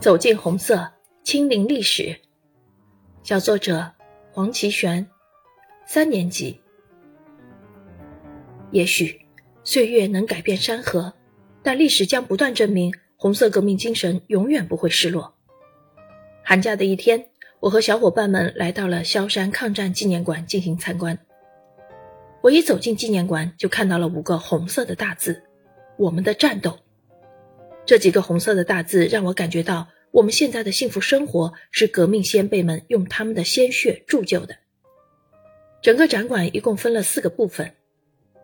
走进红色，亲临历史。小作者黄奇玄，三年级。也许岁月能改变山河，但历史将不断证明，红色革命精神永远不会失落。寒假的一天，我和小伙伴们来到了萧山抗战纪念馆进行参观。我一走进纪念馆，就看到了五个红色的大字：“我们的战斗。”这几个红色的大字让我感觉到，我们现在的幸福生活是革命先辈们用他们的鲜血铸就的。整个展馆一共分了四个部分，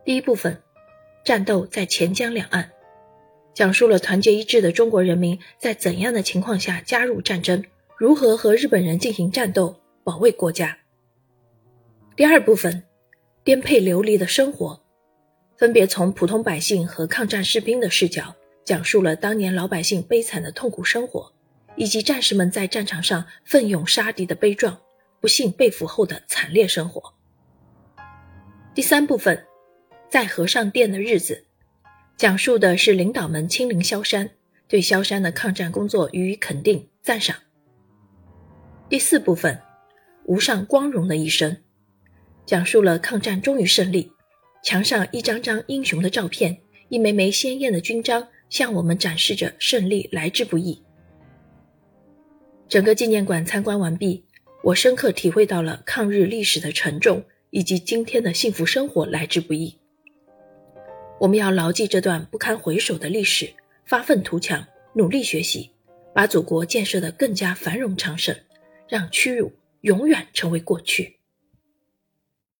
第一部分，战斗在钱江两岸，讲述了团结一致的中国人民在怎样的情况下加入战争，如何和日本人进行战斗，保卫国家。第二部分，颠沛流离的生活，分别从普通百姓和抗战士兵的视角。讲述了当年老百姓悲惨的痛苦生活，以及战士们在战场上奋勇杀敌的悲壮、不幸被俘后的惨烈生活。第三部分，在和尚殿的日子，讲述的是领导们亲临萧山，对萧山的抗战工作予以肯定赞赏。第四部分，无上光荣的一生，讲述了抗战终于胜利，墙上一张张英雄的照片，一枚枚鲜艳的勋章。向我们展示着胜利来之不易。整个纪念馆参观完毕，我深刻体会到了抗日历史的沉重，以及今天的幸福生活来之不易。我们要牢记这段不堪回首的历史，发愤图强，努力学习，把祖国建设得更加繁荣昌盛，让屈辱永远成为过去。